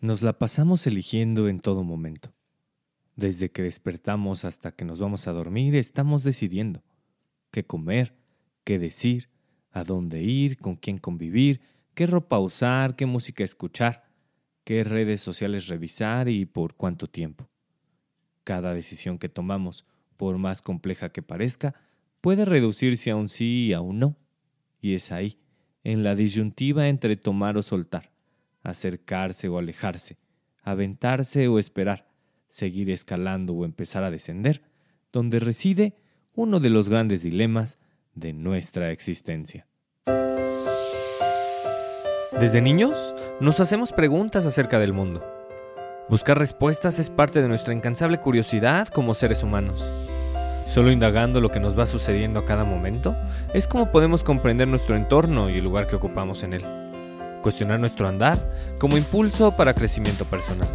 Nos la pasamos eligiendo en todo momento. Desde que despertamos hasta que nos vamos a dormir, estamos decidiendo qué comer, qué decir, a dónde ir, con quién convivir, qué ropa usar, qué música escuchar, qué redes sociales revisar y por cuánto tiempo. Cada decisión que tomamos, por más compleja que parezca, puede reducirse a un sí y a un no. Y es ahí, en la disyuntiva entre tomar o soltar, acercarse o alejarse, aventarse o esperar, seguir escalando o empezar a descender, donde reside uno de los grandes dilemas de nuestra existencia. Desde niños nos hacemos preguntas acerca del mundo. Buscar respuestas es parte de nuestra incansable curiosidad como seres humanos. Solo indagando lo que nos va sucediendo a cada momento es como podemos comprender nuestro entorno y el lugar que ocupamos en él. Cuestionar nuestro andar como impulso para crecimiento personal.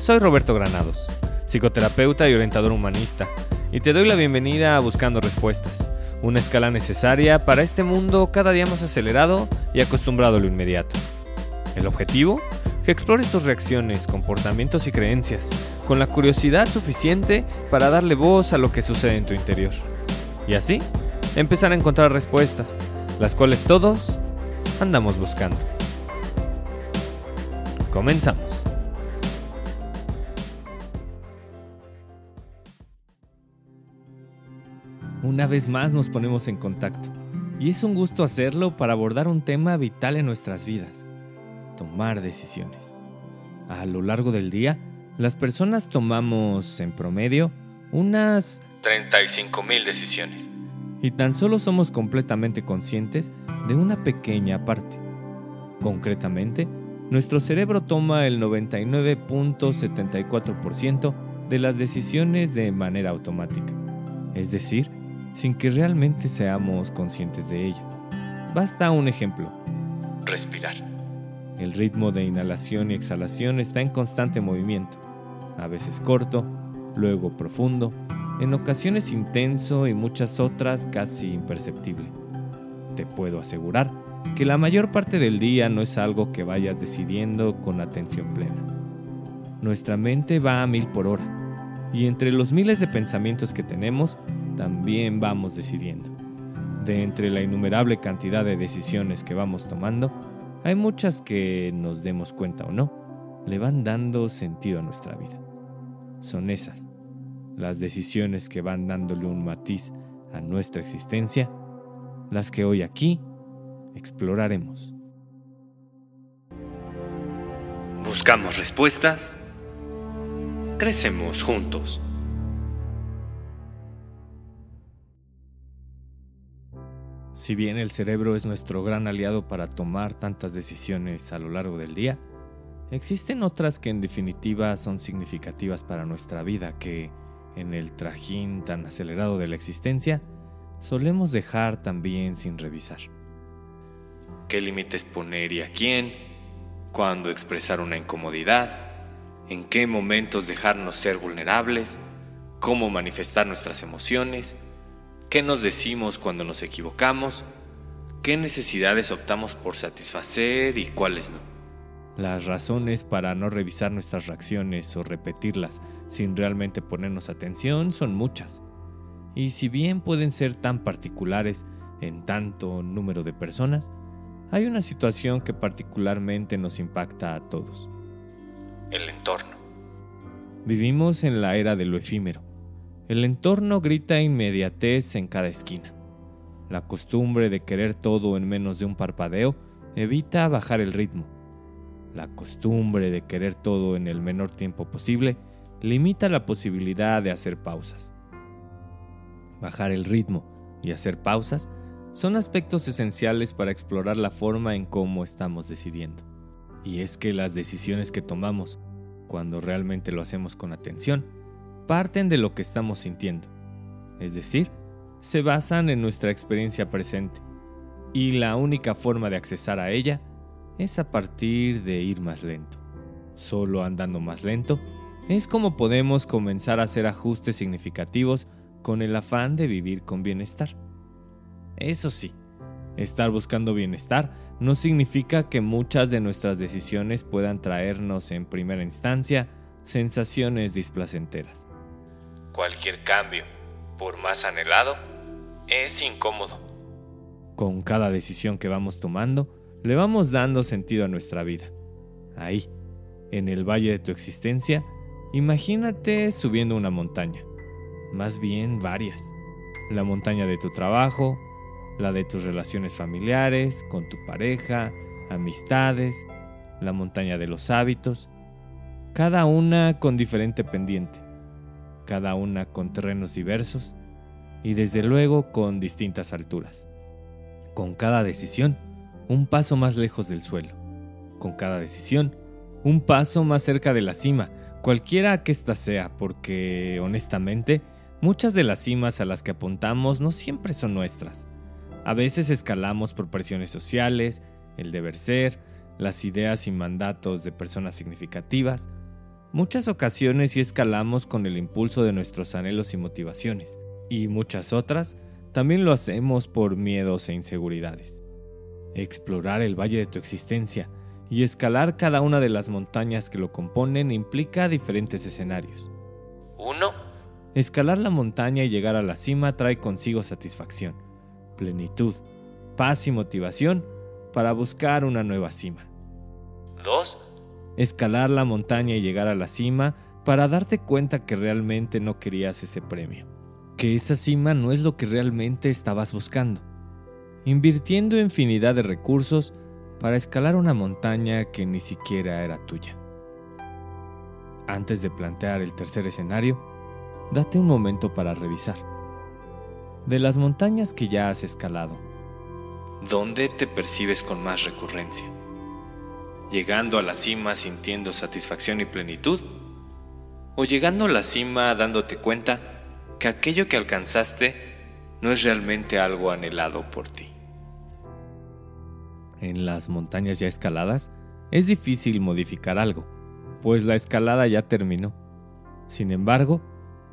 Soy Roberto Granados, psicoterapeuta y orientador humanista, y te doy la bienvenida a Buscando Respuestas, una escala necesaria para este mundo cada día más acelerado y acostumbrado a lo inmediato. El objetivo que explores tus reacciones, comportamientos y creencias, con la curiosidad suficiente para darle voz a lo que sucede en tu interior. Y así, empezar a encontrar respuestas, las cuales todos andamos buscando. Comenzamos. Una vez más nos ponemos en contacto, y es un gusto hacerlo para abordar un tema vital en nuestras vidas tomar decisiones. A lo largo del día, las personas tomamos, en promedio, unas 35 mil decisiones. Y tan solo somos completamente conscientes de una pequeña parte. Concretamente, nuestro cerebro toma el 99.74% de las decisiones de manera automática, es decir, sin que realmente seamos conscientes de ellas. Basta un ejemplo. Respirar. El ritmo de inhalación y exhalación está en constante movimiento, a veces corto, luego profundo, en ocasiones intenso y muchas otras casi imperceptible. Te puedo asegurar que la mayor parte del día no es algo que vayas decidiendo con atención plena. Nuestra mente va a mil por hora y entre los miles de pensamientos que tenemos, también vamos decidiendo. De entre la innumerable cantidad de decisiones que vamos tomando, hay muchas que, nos demos cuenta o no, le van dando sentido a nuestra vida. Son esas, las decisiones que van dándole un matiz a nuestra existencia, las que hoy aquí exploraremos. Buscamos respuestas, crecemos juntos. Si bien el cerebro es nuestro gran aliado para tomar tantas decisiones a lo largo del día, existen otras que en definitiva son significativas para nuestra vida que, en el trajín tan acelerado de la existencia, solemos dejar también sin revisar. ¿Qué límites poner y a quién? ¿Cuándo expresar una incomodidad? ¿En qué momentos dejarnos ser vulnerables? ¿Cómo manifestar nuestras emociones? ¿Qué nos decimos cuando nos equivocamos? ¿Qué necesidades optamos por satisfacer y cuáles no? Las razones para no revisar nuestras reacciones o repetirlas sin realmente ponernos atención son muchas. Y si bien pueden ser tan particulares en tanto número de personas, hay una situación que particularmente nos impacta a todos. El entorno. Vivimos en la era de lo efímero el entorno grita inmediatez en cada esquina. La costumbre de querer todo en menos de un parpadeo evita bajar el ritmo. La costumbre de querer todo en el menor tiempo posible limita la posibilidad de hacer pausas. Bajar el ritmo y hacer pausas son aspectos esenciales para explorar la forma en cómo estamos decidiendo. Y es que las decisiones que tomamos, cuando realmente lo hacemos con atención, parten de lo que estamos sintiendo, es decir, se basan en nuestra experiencia presente, y la única forma de accesar a ella es a partir de ir más lento. Solo andando más lento es como podemos comenzar a hacer ajustes significativos con el afán de vivir con bienestar. Eso sí, Estar buscando bienestar no significa que muchas de nuestras decisiones puedan traernos en primera instancia sensaciones displacenteras. Cualquier cambio, por más anhelado, es incómodo. Con cada decisión que vamos tomando, le vamos dando sentido a nuestra vida. Ahí, en el valle de tu existencia, imagínate subiendo una montaña, más bien varias. La montaña de tu trabajo, la de tus relaciones familiares, con tu pareja, amistades, la montaña de los hábitos, cada una con diferente pendiente, cada una con terrenos diversos y desde luego con distintas alturas. Con cada decisión, un paso más lejos del suelo. Con cada decisión, un paso más cerca de la cima, cualquiera que ésta sea, porque honestamente, muchas de las cimas a las que apuntamos no siempre son nuestras. A veces escalamos por presiones sociales, el deber ser, las ideas y mandatos de personas significativas. Muchas ocasiones sí escalamos con el impulso de nuestros anhelos y motivaciones, y muchas otras también lo hacemos por miedos e inseguridades. Explorar el valle de tu existencia y escalar cada una de las montañas que lo componen implica diferentes escenarios. 1. Escalar la montaña y llegar a la cima trae consigo satisfacción plenitud, paz y motivación para buscar una nueva cima. 2. Escalar la montaña y llegar a la cima para darte cuenta que realmente no querías ese premio, que esa cima no es lo que realmente estabas buscando, invirtiendo infinidad de recursos para escalar una montaña que ni siquiera era tuya. Antes de plantear el tercer escenario, date un momento para revisar de las montañas que ya has escalado, ¿dónde te percibes con más recurrencia? ¿Llegando a la cima sintiendo satisfacción y plenitud? ¿O llegando a la cima dándote cuenta que aquello que alcanzaste no es realmente algo anhelado por ti? En las montañas ya escaladas es difícil modificar algo, pues la escalada ya terminó. Sin embargo,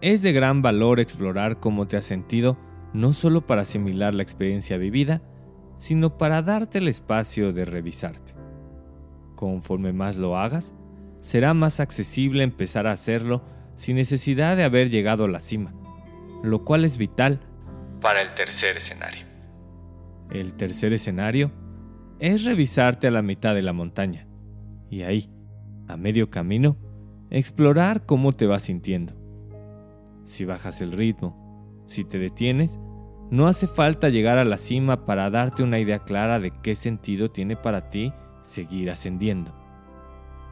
es de gran valor explorar cómo te has sentido no solo para asimilar la experiencia vivida, sino para darte el espacio de revisarte. Conforme más lo hagas, será más accesible empezar a hacerlo sin necesidad de haber llegado a la cima, lo cual es vital para el tercer escenario. El tercer escenario es revisarte a la mitad de la montaña y ahí, a medio camino, explorar cómo te vas sintiendo. Si bajas el ritmo, si te detienes, no hace falta llegar a la cima para darte una idea clara de qué sentido tiene para ti seguir ascendiendo.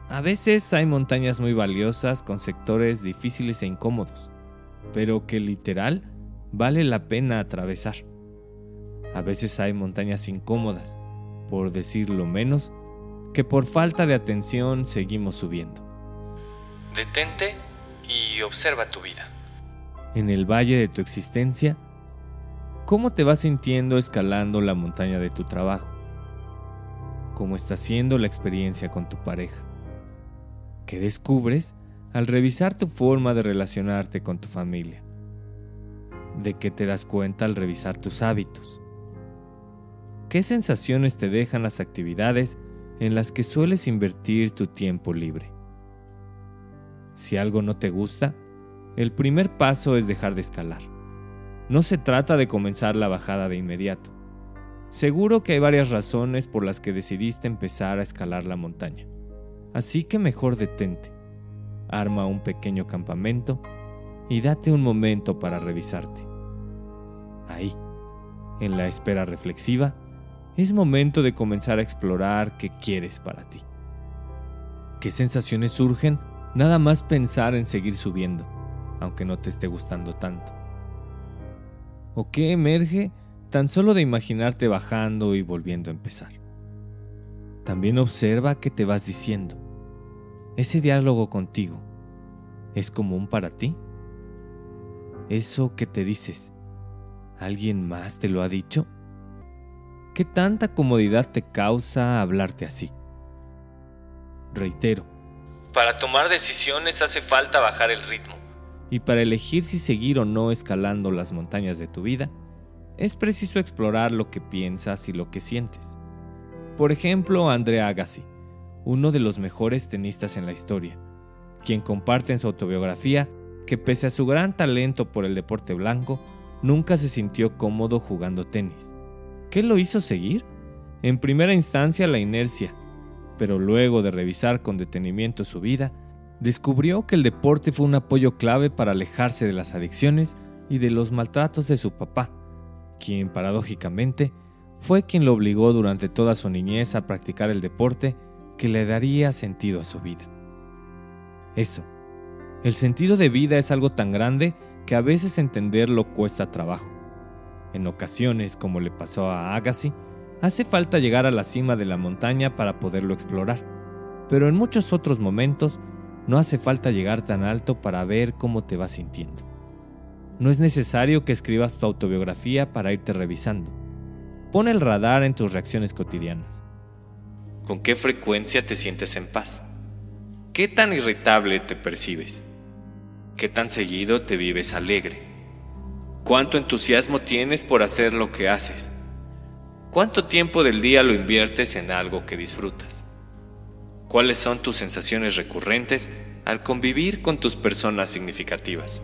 A veces hay montañas muy valiosas con sectores difíciles e incómodos, pero que literal vale la pena atravesar. A veces hay montañas incómodas, por decirlo menos, que por falta de atención seguimos subiendo. Detente y observa tu vida en el valle de tu existencia? ¿Cómo te vas sintiendo escalando la montaña de tu trabajo? ¿Cómo está siendo la experiencia con tu pareja? ¿Qué descubres al revisar tu forma de relacionarte con tu familia? ¿De qué te das cuenta al revisar tus hábitos? ¿Qué sensaciones te dejan las actividades en las que sueles invertir tu tiempo libre? Si algo no te gusta, el primer paso es dejar de escalar. No se trata de comenzar la bajada de inmediato. Seguro que hay varias razones por las que decidiste empezar a escalar la montaña. Así que mejor detente. Arma un pequeño campamento y date un momento para revisarte. Ahí, en la espera reflexiva, es momento de comenzar a explorar qué quieres para ti. ¿Qué sensaciones surgen nada más pensar en seguir subiendo? aunque no te esté gustando tanto. ¿O qué emerge tan solo de imaginarte bajando y volviendo a empezar? También observa qué te vas diciendo. Ese diálogo contigo, ¿es común para ti? Eso que te dices, ¿alguien más te lo ha dicho? ¿Qué tanta comodidad te causa hablarte así? Reitero, para tomar decisiones hace falta bajar el ritmo y para elegir si seguir o no escalando las montañas de tu vida, es preciso explorar lo que piensas y lo que sientes. Por ejemplo, Andrea Agassi, uno de los mejores tenistas en la historia, quien comparte en su autobiografía que pese a su gran talento por el deporte blanco, nunca se sintió cómodo jugando tenis. ¿Qué lo hizo seguir? En primera instancia la inercia, pero luego de revisar con detenimiento su vida, descubrió que el deporte fue un apoyo clave para alejarse de las adicciones y de los maltratos de su papá, quien paradójicamente fue quien lo obligó durante toda su niñez a practicar el deporte que le daría sentido a su vida. Eso, el sentido de vida es algo tan grande que a veces entenderlo cuesta trabajo. En ocasiones, como le pasó a Agassi, hace falta llegar a la cima de la montaña para poderlo explorar, pero en muchos otros momentos no hace falta llegar tan alto para ver cómo te vas sintiendo. No es necesario que escribas tu autobiografía para irte revisando. Pon el radar en tus reacciones cotidianas. ¿Con qué frecuencia te sientes en paz? ¿Qué tan irritable te percibes? ¿Qué tan seguido te vives alegre? ¿Cuánto entusiasmo tienes por hacer lo que haces? ¿Cuánto tiempo del día lo inviertes en algo que disfrutas? ¿Cuáles son tus sensaciones recurrentes al convivir con tus personas significativas?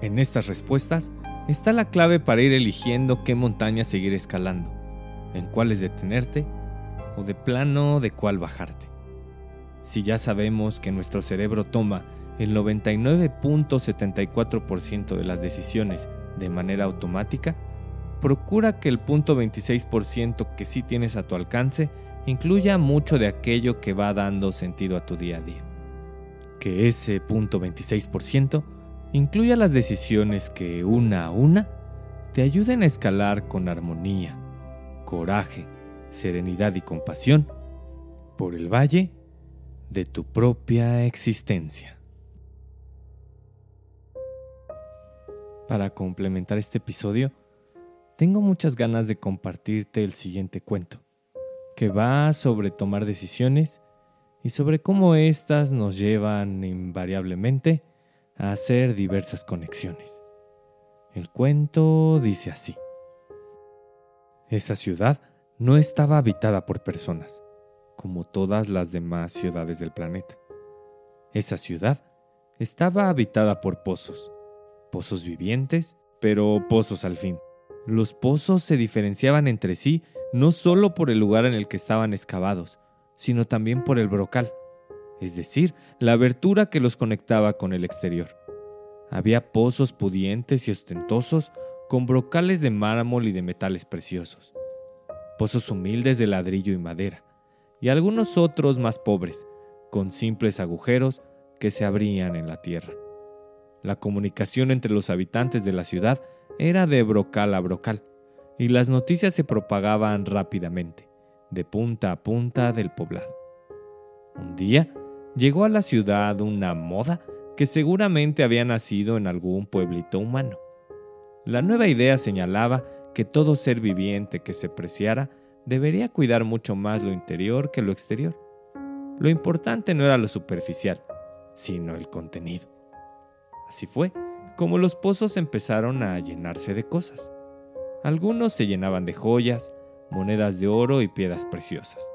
En estas respuestas está la clave para ir eligiendo qué montaña seguir escalando, en cuáles detenerte o de plano de cuál bajarte. Si ya sabemos que nuestro cerebro toma el 99.74% de las decisiones de manera automática, procura que el punto 26% que sí tienes a tu alcance incluya mucho de aquello que va dando sentido a tu día a día. Que ese punto 26% incluya las decisiones que una a una te ayuden a escalar con armonía, coraje, serenidad y compasión por el valle de tu propia existencia. Para complementar este episodio, tengo muchas ganas de compartirte el siguiente cuento, que va sobre tomar decisiones y sobre cómo éstas nos llevan invariablemente a hacer diversas conexiones. El cuento dice así. Esa ciudad no estaba habitada por personas, como todas las demás ciudades del planeta. Esa ciudad estaba habitada por pozos, pozos vivientes, pero pozos al fin. Los pozos se diferenciaban entre sí no solo por el lugar en el que estaban excavados, sino también por el brocal, es decir, la abertura que los conectaba con el exterior. Había pozos pudientes y ostentosos con brocales de mármol y de metales preciosos, pozos humildes de ladrillo y madera, y algunos otros más pobres, con simples agujeros que se abrían en la tierra. La comunicación entre los habitantes de la ciudad era de brocal a brocal, y las noticias se propagaban rápidamente, de punta a punta del poblado. Un día, llegó a la ciudad una moda que seguramente había nacido en algún pueblito humano. La nueva idea señalaba que todo ser viviente que se preciara debería cuidar mucho más lo interior que lo exterior. Lo importante no era lo superficial, sino el contenido. Así fue como los pozos empezaron a llenarse de cosas. Algunos se llenaban de joyas, monedas de oro y piedras preciosas.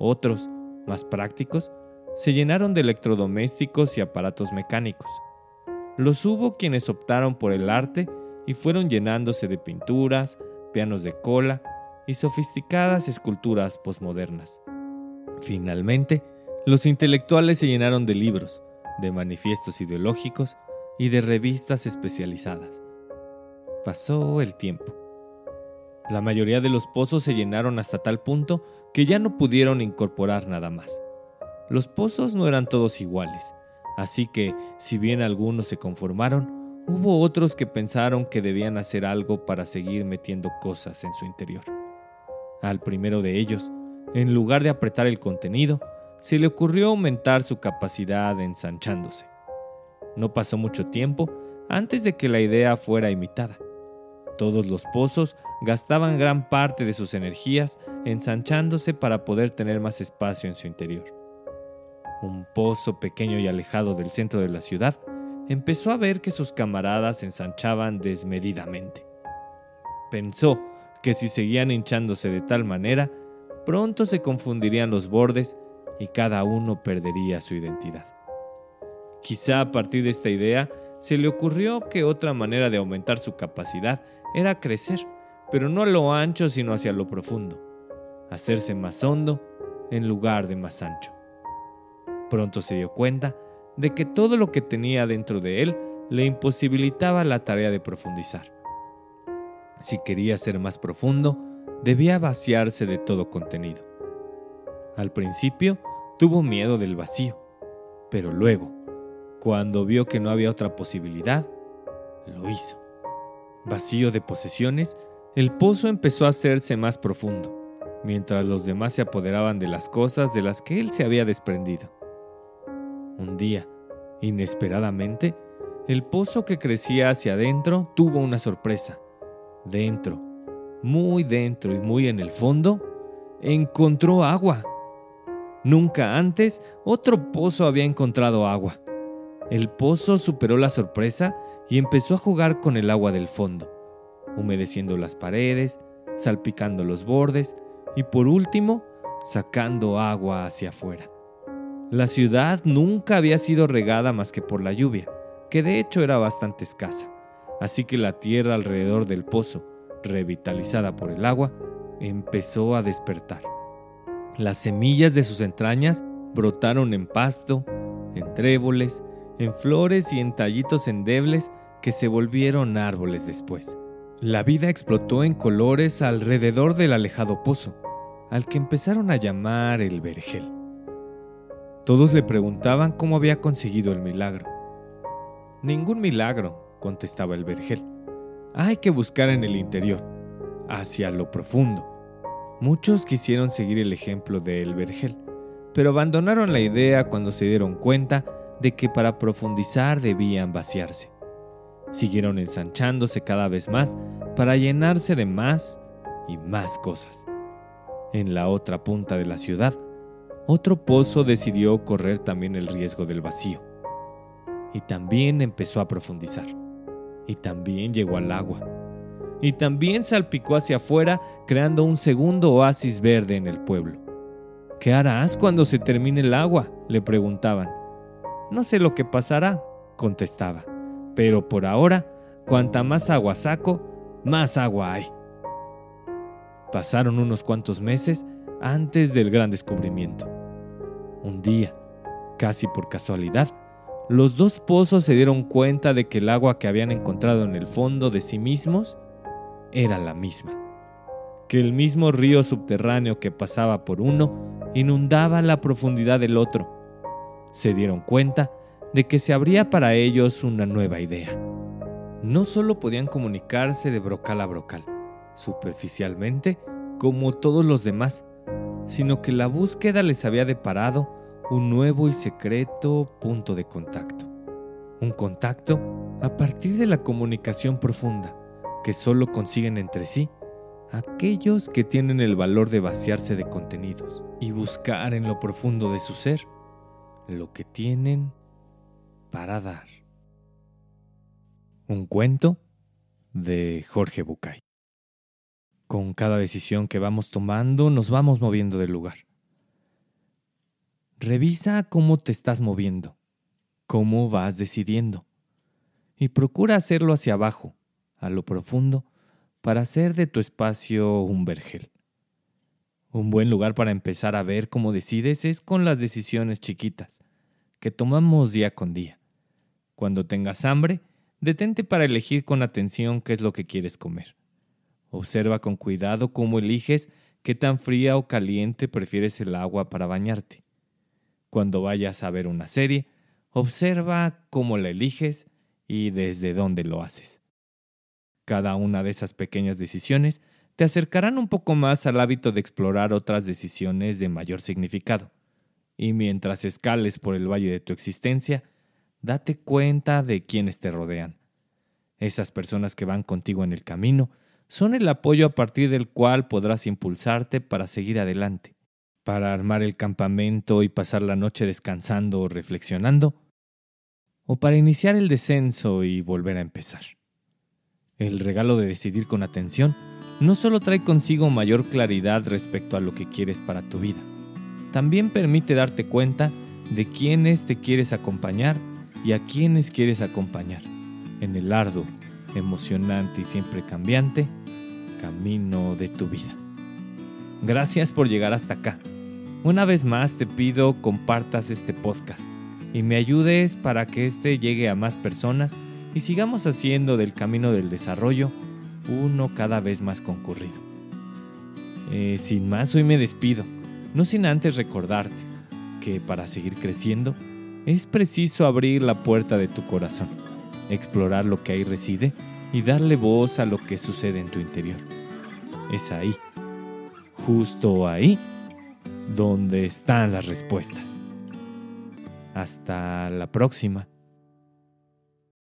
Otros, más prácticos, se llenaron de electrodomésticos y aparatos mecánicos. Los hubo quienes optaron por el arte y fueron llenándose de pinturas, pianos de cola y sofisticadas esculturas posmodernas. Finalmente, los intelectuales se llenaron de libros, de manifiestos ideológicos y de revistas especializadas. Pasó el tiempo. La mayoría de los pozos se llenaron hasta tal punto que ya no pudieron incorporar nada más. Los pozos no eran todos iguales, así que, si bien algunos se conformaron, hubo otros que pensaron que debían hacer algo para seguir metiendo cosas en su interior. Al primero de ellos, en lugar de apretar el contenido, se le ocurrió aumentar su capacidad ensanchándose. No pasó mucho tiempo antes de que la idea fuera imitada. Todos los pozos gastaban gran parte de sus energías ensanchándose para poder tener más espacio en su interior un pozo pequeño y alejado del centro de la ciudad, empezó a ver que sus camaradas ensanchaban desmedidamente. Pensó que si seguían hinchándose de tal manera, pronto se confundirían los bordes y cada uno perdería su identidad. Quizá a partir de esta idea se le ocurrió que otra manera de aumentar su capacidad era crecer, pero no a lo ancho sino hacia lo profundo, hacerse más hondo en lugar de más ancho. Pronto se dio cuenta de que todo lo que tenía dentro de él le imposibilitaba la tarea de profundizar. Si quería ser más profundo, debía vaciarse de todo contenido. Al principio tuvo miedo del vacío, pero luego, cuando vio que no había otra posibilidad, lo hizo. Vacío de posesiones, el pozo empezó a hacerse más profundo, mientras los demás se apoderaban de las cosas de las que él se había desprendido. Un día, inesperadamente, el pozo que crecía hacia adentro tuvo una sorpresa. Dentro, muy dentro y muy en el fondo, encontró agua. Nunca antes otro pozo había encontrado agua. El pozo superó la sorpresa y empezó a jugar con el agua del fondo, humedeciendo las paredes, salpicando los bordes y por último, sacando agua hacia afuera. La ciudad nunca había sido regada más que por la lluvia que de hecho era bastante escasa, así que la tierra alrededor del pozo, revitalizada por el agua, empezó a despertar. Las semillas de sus entrañas brotaron en pasto, en tréboles, en flores y en tallitos endebles que se volvieron árboles después. La vida explotó en colores alrededor del alejado pozo, al que empezaron a llamar el vergel. Todos le preguntaban cómo había conseguido el milagro. Ningún milagro, contestaba el vergel. Hay que buscar en el interior, hacia lo profundo. Muchos quisieron seguir el ejemplo del vergel, pero abandonaron la idea cuando se dieron cuenta de que para profundizar debían vaciarse. Siguieron ensanchándose cada vez más para llenarse de más y más cosas. En la otra punta de la ciudad, otro pozo decidió correr también el riesgo del vacío y también empezó a profundizar. Y también llegó al agua. Y también salpicó hacia afuera, creando un segundo oasis verde en el pueblo. ¿Qué harás cuando se termine el agua? le preguntaban. No sé lo que pasará, contestaba. Pero por ahora, cuanta más agua saco, más agua hay. Pasaron unos cuantos meses antes del gran descubrimiento. Un día, casi por casualidad, los dos pozos se dieron cuenta de que el agua que habían encontrado en el fondo de sí mismos era la misma, que el mismo río subterráneo que pasaba por uno inundaba la profundidad del otro. Se dieron cuenta de que se abría para ellos una nueva idea. No solo podían comunicarse de brocal a brocal, superficialmente, como todos los demás, sino que la búsqueda les había deparado un nuevo y secreto punto de contacto. Un contacto a partir de la comunicación profunda que solo consiguen entre sí aquellos que tienen el valor de vaciarse de contenidos y buscar en lo profundo de su ser lo que tienen para dar. Un cuento de Jorge Bucay. Con cada decisión que vamos tomando nos vamos moviendo del lugar. Revisa cómo te estás moviendo, cómo vas decidiendo. Y procura hacerlo hacia abajo, a lo profundo, para hacer de tu espacio un vergel. Un buen lugar para empezar a ver cómo decides es con las decisiones chiquitas, que tomamos día con día. Cuando tengas hambre, detente para elegir con atención qué es lo que quieres comer. Observa con cuidado cómo eliges qué tan fría o caliente prefieres el agua para bañarte. Cuando vayas a ver una serie, observa cómo la eliges y desde dónde lo haces. Cada una de esas pequeñas decisiones te acercarán un poco más al hábito de explorar otras decisiones de mayor significado. Y mientras escales por el valle de tu existencia, date cuenta de quienes te rodean. Esas personas que van contigo en el camino son el apoyo a partir del cual podrás impulsarte para seguir adelante para armar el campamento y pasar la noche descansando o reflexionando, o para iniciar el descenso y volver a empezar. El regalo de decidir con atención no solo trae consigo mayor claridad respecto a lo que quieres para tu vida, también permite darte cuenta de quiénes te quieres acompañar y a quiénes quieres acompañar en el arduo, emocionante y siempre cambiante camino de tu vida. Gracias por llegar hasta acá. Una vez más te pido compartas este podcast y me ayudes para que este llegue a más personas y sigamos haciendo del camino del desarrollo uno cada vez más concurrido. Eh, sin más, hoy me despido, no sin antes recordarte que para seguir creciendo es preciso abrir la puerta de tu corazón, explorar lo que ahí reside y darle voz a lo que sucede en tu interior. Es ahí, justo ahí, donde están las respuestas. Hasta la próxima.